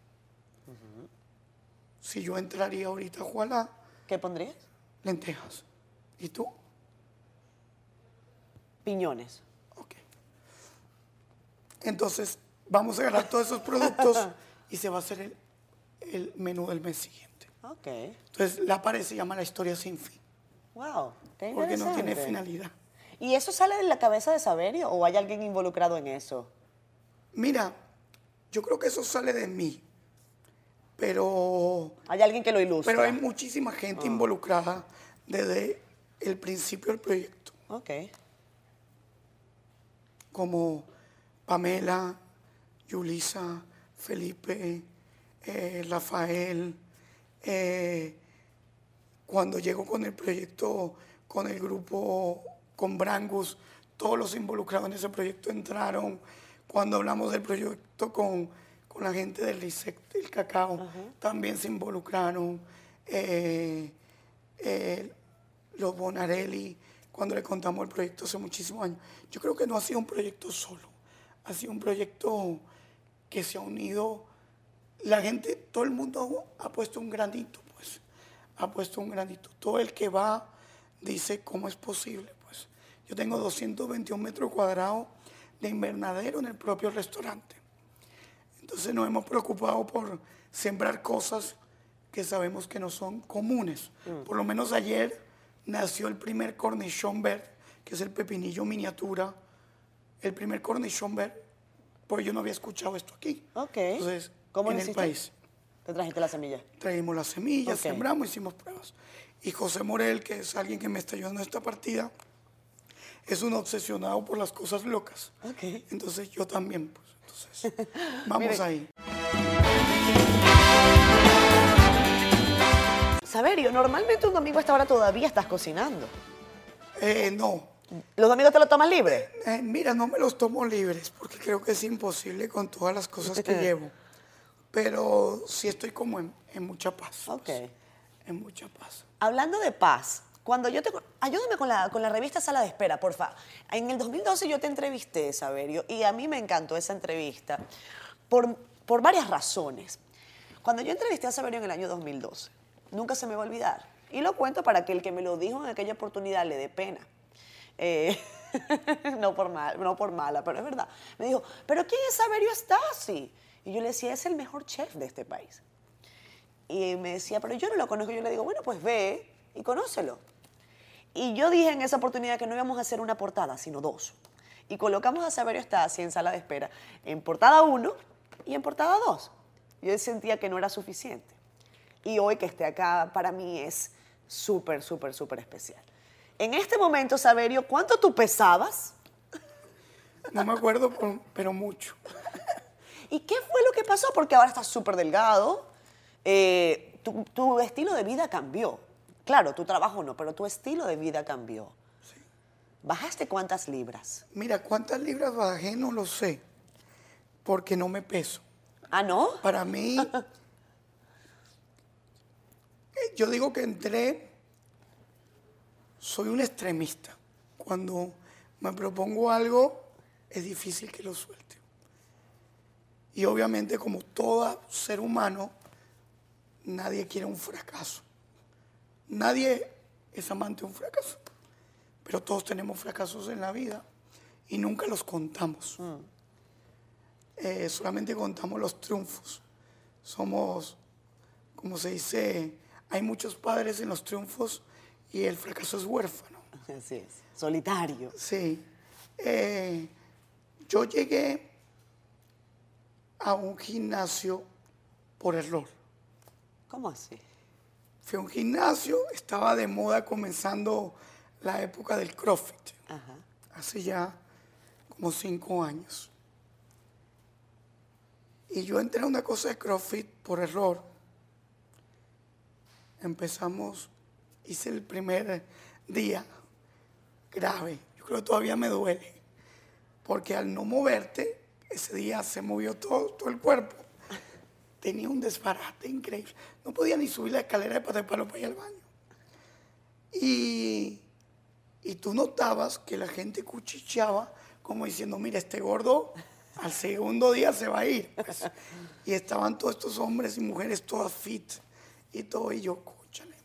S2: Si yo entraría ahorita a
S1: ¿Qué pondrías?
S2: lentejas. ¿Y tú?
S1: Piñones.
S2: Ok. Entonces, vamos a agarrar todos esos productos y se va a hacer el, el menú del mes siguiente.
S1: Ok.
S2: Entonces, la pared se llama la historia sin fin,
S1: Wow. Qué
S2: porque no tiene finalidad.
S1: ¿Y eso sale de la cabeza de Saberio o hay alguien involucrado en eso?
S2: Mira, yo creo que eso sale de mí, pero,
S1: ¿Hay alguien que lo ilustra?
S2: pero hay muchísima gente involucrada desde el principio del proyecto,
S1: Ok.
S2: como Pamela, Yulisa, Felipe, eh, Rafael, eh, cuando llego con el proyecto, con el grupo, con Brangus, todos los involucrados en ese proyecto entraron. Cuando hablamos del proyecto con, con la gente del RISEC, del cacao, también se involucraron. Eh, eh, los Bonarelli, cuando le contamos el proyecto hace muchísimos años. Yo creo que no ha sido un proyecto solo, ha sido un proyecto que se ha unido. La gente, todo el mundo ha puesto un granito, ha puesto un granito. Todo el que va dice cómo es posible, pues. Yo tengo 221 metros cuadrados de invernadero en el propio restaurante. Entonces nos hemos preocupado por sembrar cosas que sabemos que no son comunes. Por lo menos ayer nació el primer cornichón verde, que es el pepinillo miniatura. El primer cornichón verde, pues yo no había escuchado esto aquí.
S1: Ok.
S2: Entonces,
S1: ¿Cómo
S2: en el país.
S1: Te trajiste la semilla.
S2: Traímos las semillas,
S1: Ok.
S2: sembramos, hicimos pruebas. Y José Morel, que es alguien que me está ayudando en esta partida, es un obsesionado por las cosas locas.
S1: Ok.
S2: Entonces yo también, pues. Entonces, vamos ahí.
S1: Saberio, normalmente un domingo a esta hora todavía estás cocinando.
S2: Eh, no,
S1: ¿Los domingos te lo tomas libre?
S2: Eh, mira, no me los tomo libres porque creo que es imposible con todas las cosas que llevo. Pero sí estoy como en, en mucha paz.
S1: Ok.
S2: pues, en mucha paz.
S1: Hablando de paz, cuando yo te... Ayúdame con la, con la revista Sala de Espera, porfa. En el 2012 yo te entrevisté, Saberio, y a mí me encantó esa entrevista por, por varias razones. Cuando yo entrevisté a Saberio en el año 2012, nunca se me va a olvidar. Y lo cuento para que el que me lo dijo en aquella oportunidad le dé pena. Eh, no, por mal, no por mala, pero es verdad. Me dijo, ¿pero quién es Saberio Stasi? Y yo le decía, es el mejor chef de este país. Y me decía, pero yo no lo conozco. Yo le digo, bueno, pues ve y conócelo. Y yo dije en esa oportunidad que no íbamos a hacer una portada, sino dos. Y colocamos a Saberio Stasi en sala de espera, en portada 1 y en portada 2. Yo sentía que no era suficiente. Y hoy que esté acá, para mí es súper, súper, súper especial. En este momento, Saberio, ¿cuánto tú pesabas?
S2: No me acuerdo, pero mucho.
S1: ¿Y qué fue lo que pasó? Porque ahora estás súper delgado. eh, tu, tu estilo de vida cambió. Claro, tu trabajo no, pero tu estilo de vida cambió. ¿Bajaste cuántas libras?
S2: Mira, ¿cuántas libras bajé? No lo sé. Porque no me peso.
S1: Ah, ¿no?
S2: Para mí, eh, yo digo que entré, soy un extremista. Cuando me propongo algo, es difícil que lo suelte. Y obviamente, como todo ser humano, nadie quiere un fracaso. Nadie es amante de un fracaso. Pero todos tenemos fracasos en la vida y nunca los contamos. Eh, solamente contamos los triunfos. Somos, como se dice, hay muchos padres en los triunfos y el fracaso es huérfano.
S1: Así es. Solitario.
S2: Sí. Eh, yo llegué a un gimnasio por error.
S1: ¿Cómo así?
S2: Fui a un gimnasio, estaba de moda comenzando la época del CrossFit, hace ya como cinco años. Y yo entré a una cosa de CrossFit por error. Empezamos, hice el primer día grave. Yo creo que todavía me duele. Porque al no moverte, ese día se movió todo, el cuerpo. Tenía un desbarate increíble. No podía ni subir la escalera de pata para ir al baño. Y, y tú notabas que la gente cuchicheaba como diciendo, mira, este gordo al segundo día se va a ir. Pues. Y estaban todos estos hombres y mujeres todas fit y todo, y yo, escúchale.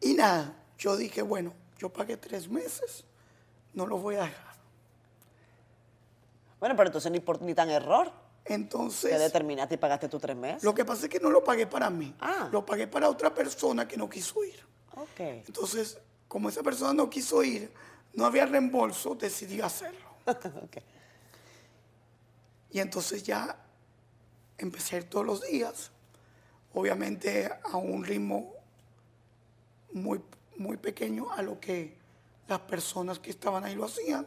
S2: Y nada, yo dije, bueno, yo pagué tres meses, no lo voy a dejar.
S1: Bueno, pero entonces ni, por, ni tan error.
S2: Entonces.
S1: ¿Te determinaste y pagaste tus tres meses?
S2: Lo que pasa es que no lo pagué para mí.
S1: Ah.
S2: Lo pagué para otra persona que no quiso ir.
S1: Ok.
S2: Entonces, como esa persona no quiso ir, no había reembolso, decidí hacerlo.
S1: ok.
S2: Y entonces ya empecé a ir todos los días, obviamente a un ritmo muy, muy pequeño a lo que las personas que estaban ahí lo hacían.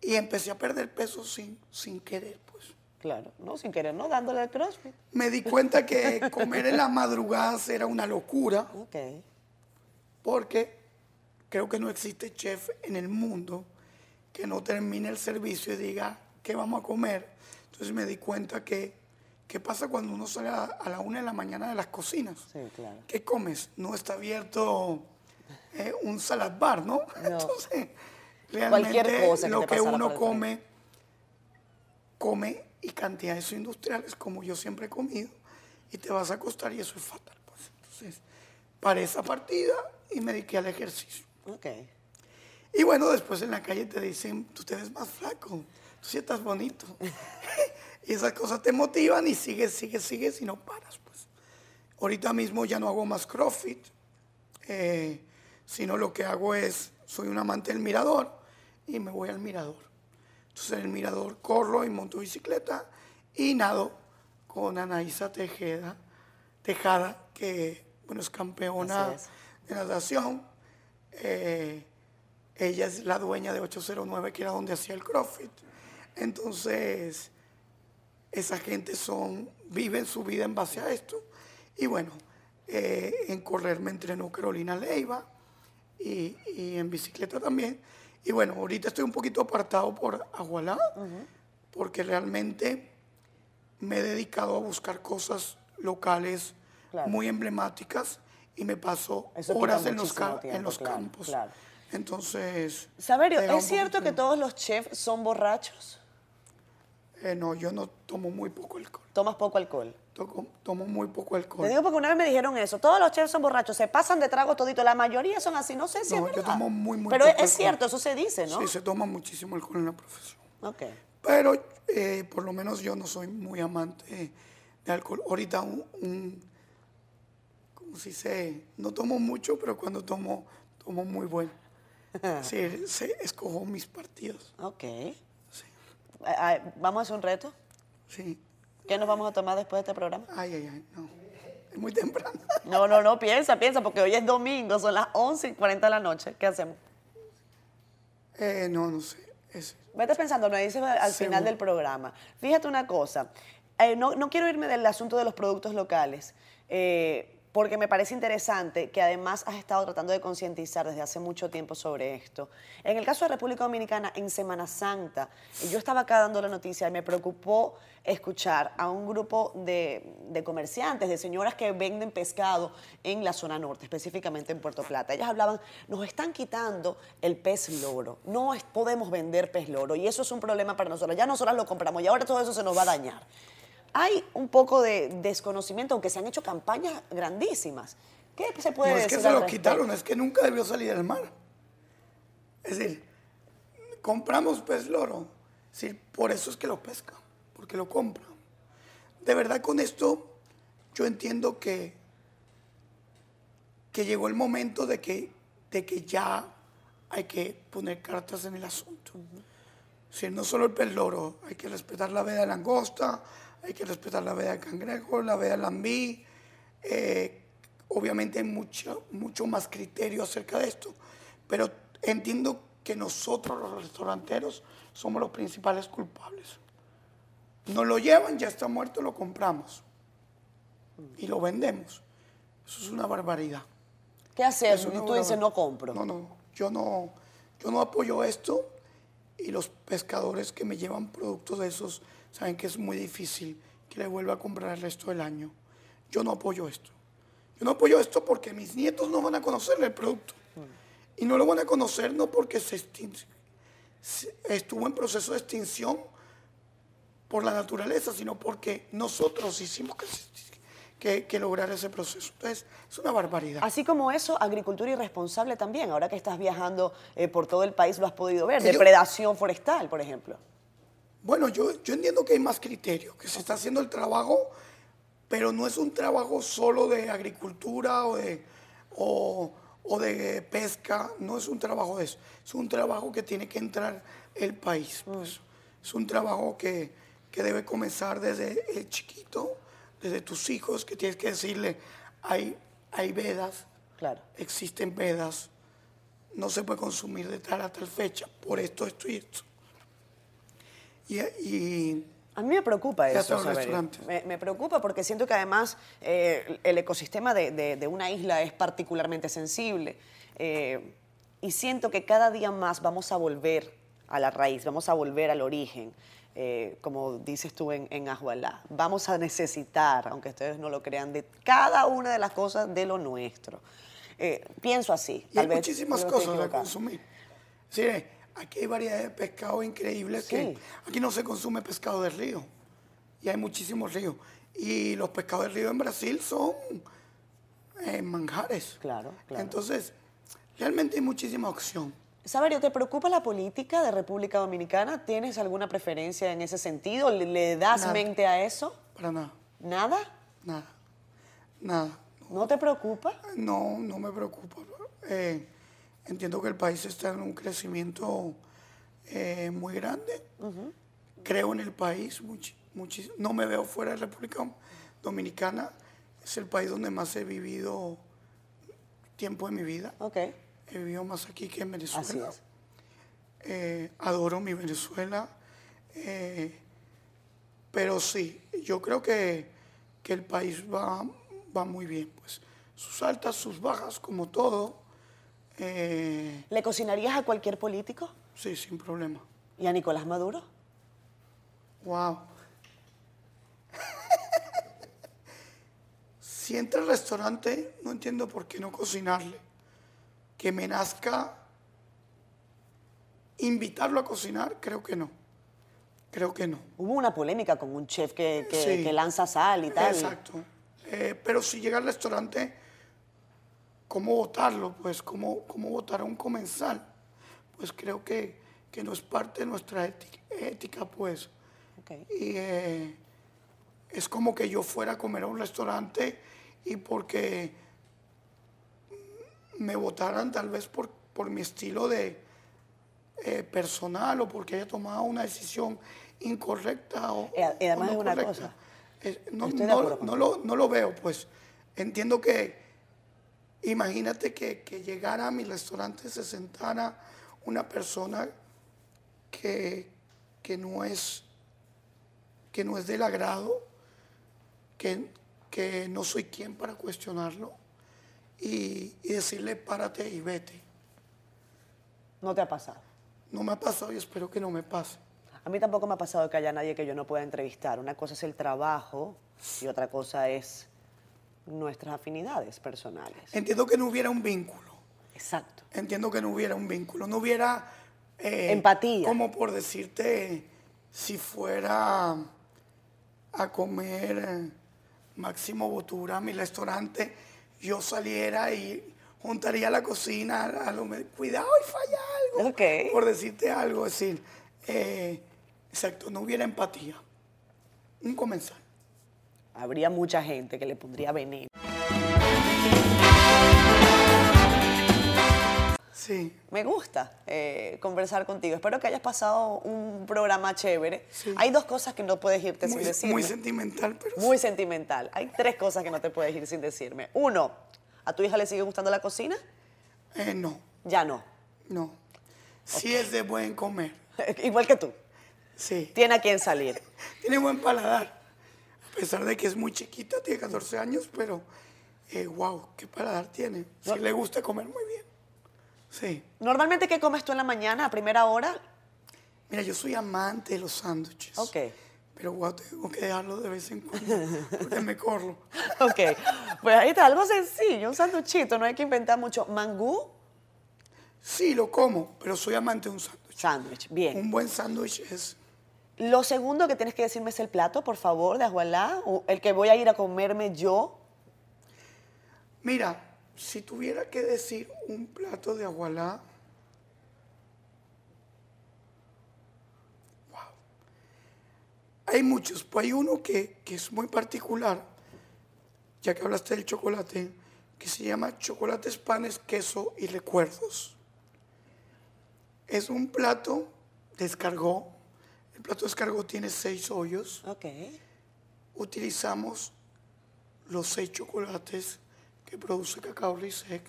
S2: Y empecé a perder peso sin, sin querer, pues.
S1: Claro, no, sin querer, no, dándole al CrossFit.
S2: Me di cuenta que comer en las madrugadas era una locura,
S1: Ok.
S2: porque creo que no existe chef en el mundo que no termine el servicio y diga, ¿qué vamos a comer? Entonces me di cuenta que, ¿qué pasa cuando uno sale a, a la una de la mañana de las cocinas?
S1: Sí, claro.
S2: ¿Qué comes? No está abierto eh, un salad bar, ¿no? Entonces, realmente
S1: Cualquier cosa que
S2: lo que uno come, come y cantidades industriales como yo siempre he comido y te vas a acostar y eso es fatal. Pues. Entonces, paré esa partida y me dediqué al ejercicio.
S1: Ok.
S2: Y bueno, después en la calle te dicen, tú te ves más flaco, tú sí estás bonito. y esas cosas te motivan y sigues, sigues, sigues y no paras. Pues. Ahorita mismo ya no hago más CrossFit, eh, sino lo que hago es, soy un amante del mirador y me voy al mirador. Entonces en el mirador corro y monto bicicleta y nado con Anaísa Tejeda, Tejada, que bueno, es campeona
S1: es.
S2: de natación. Eh, ella es la dueña de 809, que era donde hacía el CrossFit. Entonces, esa gente son, viven su vida en base a esto. Y bueno, eh, en correr me entrenó Carolina Leiva y, y en bicicleta también. Y bueno, ahorita estoy un poquito apartado por Agualá, porque realmente me he dedicado a buscar cosas locales
S1: Claro.
S2: muy emblemáticas y me paso
S1: Eso
S2: horas en los, en
S1: claro,
S2: campos.
S1: claro.
S2: Entonces...
S1: Saberio, ¿es cierto que todos los chefs son borrachos?
S2: Eh, no, yo no tomo muy poco alcohol.
S1: Tomas poco alcohol.
S2: Toco- tomo muy poco
S1: Te
S2: alcohol.
S1: digo porque una vez me dijeron eso. Todos los chefs son borrachos, se pasan de trago todito. La mayoría son así. No sé si
S2: No,
S1: es
S2: yo
S1: verdad.
S2: tomo muy, muy
S1: Pero
S2: poco
S1: es,
S2: alcohol.
S1: cierto, eso se dice, ¿no?
S2: Sí, se toma muchísimo alcohol en la profesión.
S1: Ok.
S2: Pero eh, por lo menos yo no soy muy amante de alcohol. Ahorita un, un como si se, no tomo mucho, pero cuando tomo, tomo muy bueno. Sí, sí, escojo mis partidos.
S1: Ok.
S2: Sí,
S1: ¿Vamos a hacer un reto?
S2: sí.
S1: ¿Qué nos vamos a tomar después de este programa?
S2: Ay, ay, ay, no. Es muy temprano.
S1: No, no, no, piensa, piensa, porque hoy es domingo, son las 11 y 40 de la noche. ¿Qué hacemos?
S2: Eh, no, no sé. Es-
S1: Vete pensando, me dices al final del programa. Fíjate una cosa, eh, no, no quiero irme del asunto de los productos locales, eh, porque me parece interesante que además has estado tratando de concientizar desde hace mucho tiempo sobre esto. En el caso de República Dominicana, en Semana Santa, yo estaba acá dando la noticia y me preocupó escuchar a un grupo de, comerciantes, de señoras que venden pescado en la zona norte, específicamente en Puerto Plata. Ellas hablaban, nos están quitando el pez loro, no podemos vender pez loro y eso es un problema para nosotros. Ya nosotras lo compramos y ahora todo eso se nos va a dañar. Hay un poco de desconocimiento, aunque se han hecho campañas grandísimas. ¿Qué se puede
S2: No es
S1: decir?
S2: que se
S1: al
S2: lo quitaron, es que nunca debió salir del mar. Es decir, compramos pez loro. Sí, por eso es que lo pescan, porque lo compran. De verdad con esto yo entiendo que, que llegó el momento de que, de que ya hay que poner cartas en el asunto. Si no solo el pez loro, hay que respetar la veda de langosta, hay que respetar la veda de cangrejo, la veda de lambí. eh, obviamente hay mucho, mucho más criterio acerca de esto, pero entiendo que nosotros los restauranteros somos los principales culpables. Nos lo llevan, ya está muerto, lo compramos. Y lo vendemos. Eso es una barbaridad.
S1: ¿Qué haces?
S2: Eso
S1: Y tú
S2: es
S1: dices, no compro.
S2: No, no, yo no, yo no apoyo esto y los pescadores que me llevan productos de esos saben que es muy difícil que le vuelva a comprar el resto del año. Yo no apoyo esto. Yo no apoyo esto porque mis nietos no van a conocer el producto. Y no lo van a conocer no porque se estuvo en proceso de extinción por la naturaleza, sino porque nosotros hicimos que, se- que, que lograr ese proceso. Entonces, es una barbaridad.
S1: Así como eso, agricultura irresponsable también. Ahora que estás viajando eh, por todo el país lo has podido ver.
S2: Ellos-
S1: Depredación forestal, por ejemplo.
S2: Bueno, yo, yo entiendo que hay más criterio, que se está haciendo el trabajo, pero no es un trabajo solo de agricultura o de, o, o de pesca, no es un trabajo de eso, es un trabajo que tiene que entrar el país. pues. Es un trabajo que, que debe comenzar desde el chiquito, desde tus hijos, que tienes que decirle, hay, hay vedas,
S1: Claro.
S2: existen vedas, no se puede consumir de tal a tal fecha, por esto, esto y esto. Y, y
S1: A mí me preocupa eso. Me, me preocupa porque siento que además eh, el ecosistema de, de- de una isla es particularmente sensible. eh, y siento que cada día más vamos a volver a la raíz, vamos a volver al origen. eh, como dices tú en, en Ajualá, vamos a necesitar, aunque ustedes no lo crean, de cada una de las cosas de lo nuestro. Pienso así.
S2: Y
S1: tal
S2: hay
S1: vez
S2: muchísimas cosas a consumir. Sí, aquí hay variedad de pescado increíbles que
S1: Sí.
S2: aquí no se consume pescado de río. Y hay muchísimos ríos. Y los pescados de río en Brasil son eh, manjares.
S1: Claro, claro.
S2: Entonces, realmente hay muchísima opción.
S1: Saberio, ¿te preocupa la política de República Dominicana? ¿Tienes alguna preferencia en ese sentido? ¿Le, le das
S2: Nada.
S1: mente a eso?
S2: Para nada,
S1: ¿Nada?
S2: nada, nada.
S1: ¿No te preocupa?
S2: No, no me preocupa. Eh, entiendo que el país está en un crecimiento eh, muy grande. Creo en el país. muchis- no me veo fuera de República Dominicana. Es el país donde más he vivido tiempo de mi vida. He vivido más aquí que en Venezuela.
S1: así es.
S2: Eh, adoro mi Venezuela. eh, pero sí, yo creo que, que el país va, va muy bien. Pues sus altas, sus bajas, como todo. Eh,
S1: ¿Le cocinarías a cualquier político?
S2: sí, sin problema.
S1: ¿Y a Nicolás Maduro?
S2: Wow. si entra al restaurante, no entiendo por qué no cocinarle. Que me nazca invitarlo a cocinar, creo que no. Creo que no.
S1: Hubo una polémica con un chef que, que-
S2: Sí.
S1: que lanza sal y tal.
S2: Exacto. Eh, pero si llega al restaurante, ¿cómo votarlo? Pues, ¿cómo, cómo votar a un comensal? Pues creo que, que no es parte de nuestra ética, ética, pues. Y eh, es como que yo fuera a comer a un restaurante y porque me votaran tal vez por, por mi estilo de eh, personal o porque haya tomado una decisión incorrecta o,
S1: Y además
S2: o no
S1: es una
S2: correcta.
S1: cosa.
S2: Eh, no, no lo, no lo veo, pues. Entiendo que, imagínate que, que llegara a mi restaurante, se sentara una persona que, que no es que no es del agrado, que, que no soy quien para cuestionarlo y, y decirle párate y vete.
S1: ¿No te ha pasado?
S2: No me ha pasado y espero que no me pase.
S1: A mí tampoco me ha pasado que haya nadie que yo no pueda entrevistar. Una cosa es el trabajo y otra cosa es nuestras afinidades personales.
S2: Entiendo que no hubiera un vínculo.
S1: Exacto.
S2: Entiendo que no hubiera un vínculo, no hubiera... eh,
S1: Empatía.
S2: Como por decirte, si fuera a comer Máximo Botura mi restaurante, yo saliera y juntaría la cocina, a lo cuidado y falla algo.
S1: Ok.
S2: Por decirte algo, es decir, eh, exacto, no hubiera empatía. Un comensal.
S1: Habría mucha gente que le pondría veneno.
S2: Sí.
S1: Me gusta eh, conversar contigo. Espero que hayas pasado un programa chévere.
S2: Sí.
S1: Hay dos cosas que no puedes irte
S2: Muy,
S1: sin decirme.
S2: muy sentimental, pero
S1: Muy sentimental. Hay tres cosas que no te puedes ir sin decirme. Uno, ¿a tu hija le sigue gustando la cocina?
S2: eh, no,
S1: Ya no.
S2: no. Sí es de buen comer.
S1: Igual que tú.
S2: Sí.
S1: tiene a quién salir.
S2: Tiene buen paladar. A pesar de que es muy chiquita, tiene 14 años, pero eh, wow, qué paladar tiene. Sí le gusta comer muy bien. Sí.
S1: Normalmente, ¿qué comes tú en la mañana a primera hora?
S2: Mira, yo soy amante de los sándwiches.
S1: Ok.
S2: Pero wow, tengo que dejarlo de vez en cuando porque me corro.
S1: Ok, pues ahí está, algo sencillo, un sanduchito, no hay que inventar mucho. ¿Mangú?
S2: Sí, lo como, pero soy amante de un sándwich.
S1: Sándwich, bien.
S2: Un buen sándwich es
S1: Lo segundo que tienes que decirme es el plato, por favor, de ajualá, o el que voy a ir a comerme yo.
S2: Mira, si tuviera que decir un plato de agualá, wow. Hay muchos, pues hay uno que, que es muy particular, ya que hablaste del chocolate, que se llama chocolates, panes, queso y recuerdos. Es un plato de escargot. El plato de escargot tiene seis hoyos
S1: Ok.
S2: utilizamos los seis chocolates que produce Cacao Risec,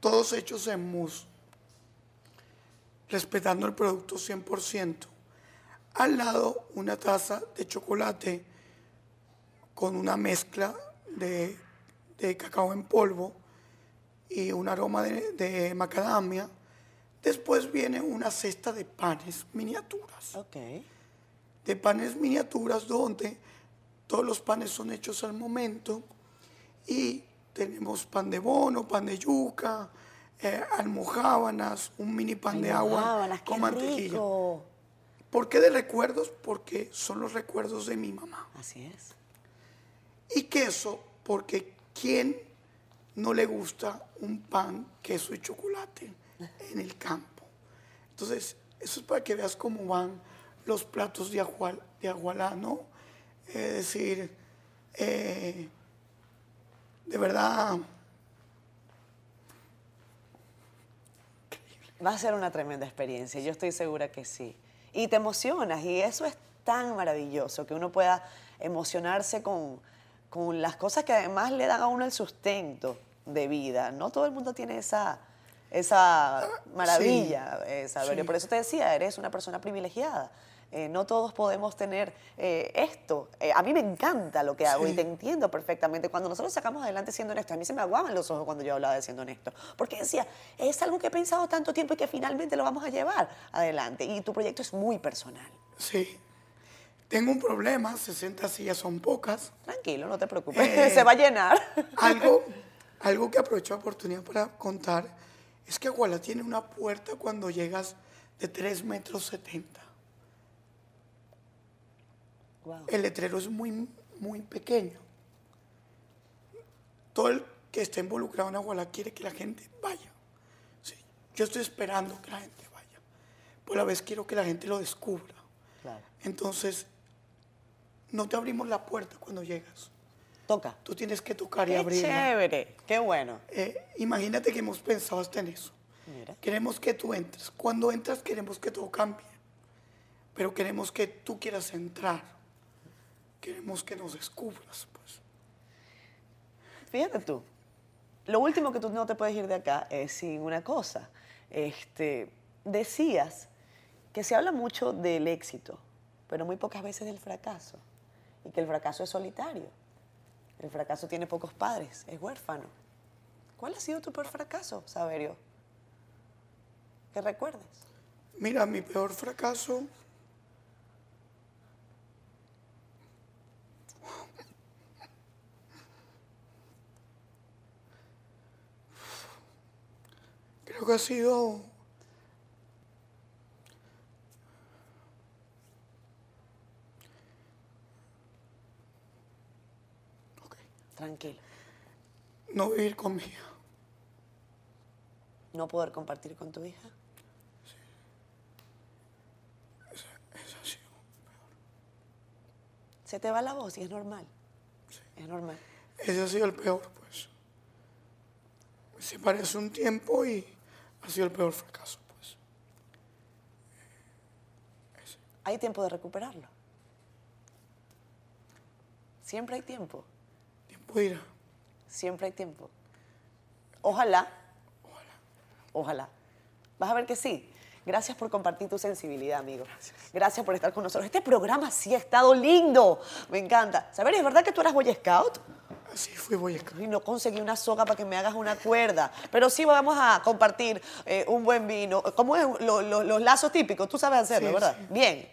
S2: todos hechos en mousse, respetando el producto 100%. Al lado, una taza de chocolate con una mezcla de, de cacao en polvo y un aroma de, de macadamia. Después viene una cesta de panes miniaturas
S1: Ok.
S2: de panes miniaturas donde todos los panes son hechos al momento y tenemos pan de bono, pan de yuca, eh, almojábanas, un mini pan de agua con mantequilla.
S1: rico.
S2: ¿Por qué de recuerdos? Porque son los recuerdos de mi mamá.
S1: Así es.
S2: Y queso, porque ¿quién no le gusta un pan, queso y chocolate en el campo? Entonces, eso es para que veas cómo van los platos de, ajual, de agualá, ¿no? Es decir, eh, de verdad,
S1: Va a ser una tremenda experiencia, yo estoy segura que sí. Y te emocionas, y eso es tan maravilloso, que uno pueda emocionarse con, con las cosas que además le dan a uno el sustento de vida. No todo el mundo tiene esa, esa maravilla, eh, Saberio.
S2: sí.
S1: Por eso te decía, eres una persona privilegiada. Eh, no todos podemos tener eh, esto. Eh, a mí me encanta lo que hago y te entiendo perfectamente. Cuando nosotros sacamos adelante siendo honestos, a mí se me aguaban los ojos cuando yo hablaba de siendo honesto. Porque decía, es algo que he pensado tanto tiempo y que finalmente lo vamos a llevar adelante. Y tu proyecto es muy personal.
S2: sí. Tengo un problema, 60 sillas son pocas.
S1: Tranquilo, no te preocupes, se va a llenar.
S2: Algo, algo que aprovecho la oportunidad para contar es que Aguala tiene una puerta cuando llegas de 3 metros 70.
S1: Wow.
S2: El letrero es muy, muy pequeño. Todo el que esté involucrado en Aguala quiere que la gente vaya. Sí, yo estoy esperando que la gente vaya. Por la vez quiero que la gente lo descubra.
S1: Claro.
S2: Entonces, no te abrimos la puerta cuando llegas.
S1: Toca.
S2: Tú tienes que tocar y
S1: Qué
S2: abrirla.
S1: chévere, qué bueno.
S2: Eh, imagínate que hemos pensado hasta en eso.
S1: Mira.
S2: Queremos que tú entres. Cuando entras queremos que todo cambie. Pero queremos que tú quieras entrar. Queremos que nos descubras, pues.
S1: Fíjate tú, lo último que tú no te puedes ir de acá es sin una cosa. Este, decías que se habla mucho del éxito, pero muy pocas veces del fracaso. Y que el fracaso es solitario. El fracaso tiene pocos padres, es huérfano. ¿Cuál ha sido tu peor fracaso, Saberio? Que recuerdes.
S2: Mira, mi peor fracaso. Creo que ha sido.
S1: Tranquilo.
S2: No vivir con mi hija.
S1: No poder compartir con tu hija.
S2: Eso ha sido.
S1: Se te va la voz y es normal. Es normal.
S2: Ese ha sido el peor, pues. Me separé hace un tiempo y ha sido el peor fracaso, pues.
S1: Hay tiempo de recuperarlo. Siempre hay tiempo. Siempre hay tiempo. Ojalá. Ojalá. Vas a ver que sí. Gracias por compartir tu sensibilidad, amigo. Gracias. por estar con nosotros. Este programa sí ha estado lindo. Me encanta. Saber, ¿es verdad que tú eras Boy Scout?
S2: Sí, fui Boy Scout.
S1: Y no conseguí una soga para que me hagas una cuerda. Pero sí vamos a compartir eh, un buen vino. ¿Cómo es los lazos típicos? Tú sabes hacerlo, ¿verdad? Bien.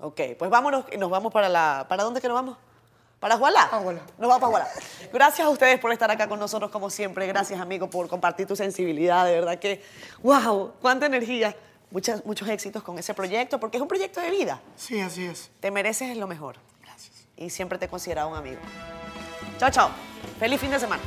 S1: Ok, pues vámonos, nos vamos para la... ¿Para dónde que nos vamos? ¿Para Jualá?
S2: Nos
S1: vamos para Jualá. Gracias a ustedes por estar acá con nosotros como siempre. Gracias, amigo, por compartir tu sensibilidad. De verdad que, wow, cuánta energía. Muchas, muchos éxitos con ese proyecto, porque es un proyecto de vida.
S2: Sí, así es.
S1: Te mereces lo mejor.
S2: Gracias.
S1: Y siempre te he considerado un amigo. Chao, chao. Feliz fin de semana.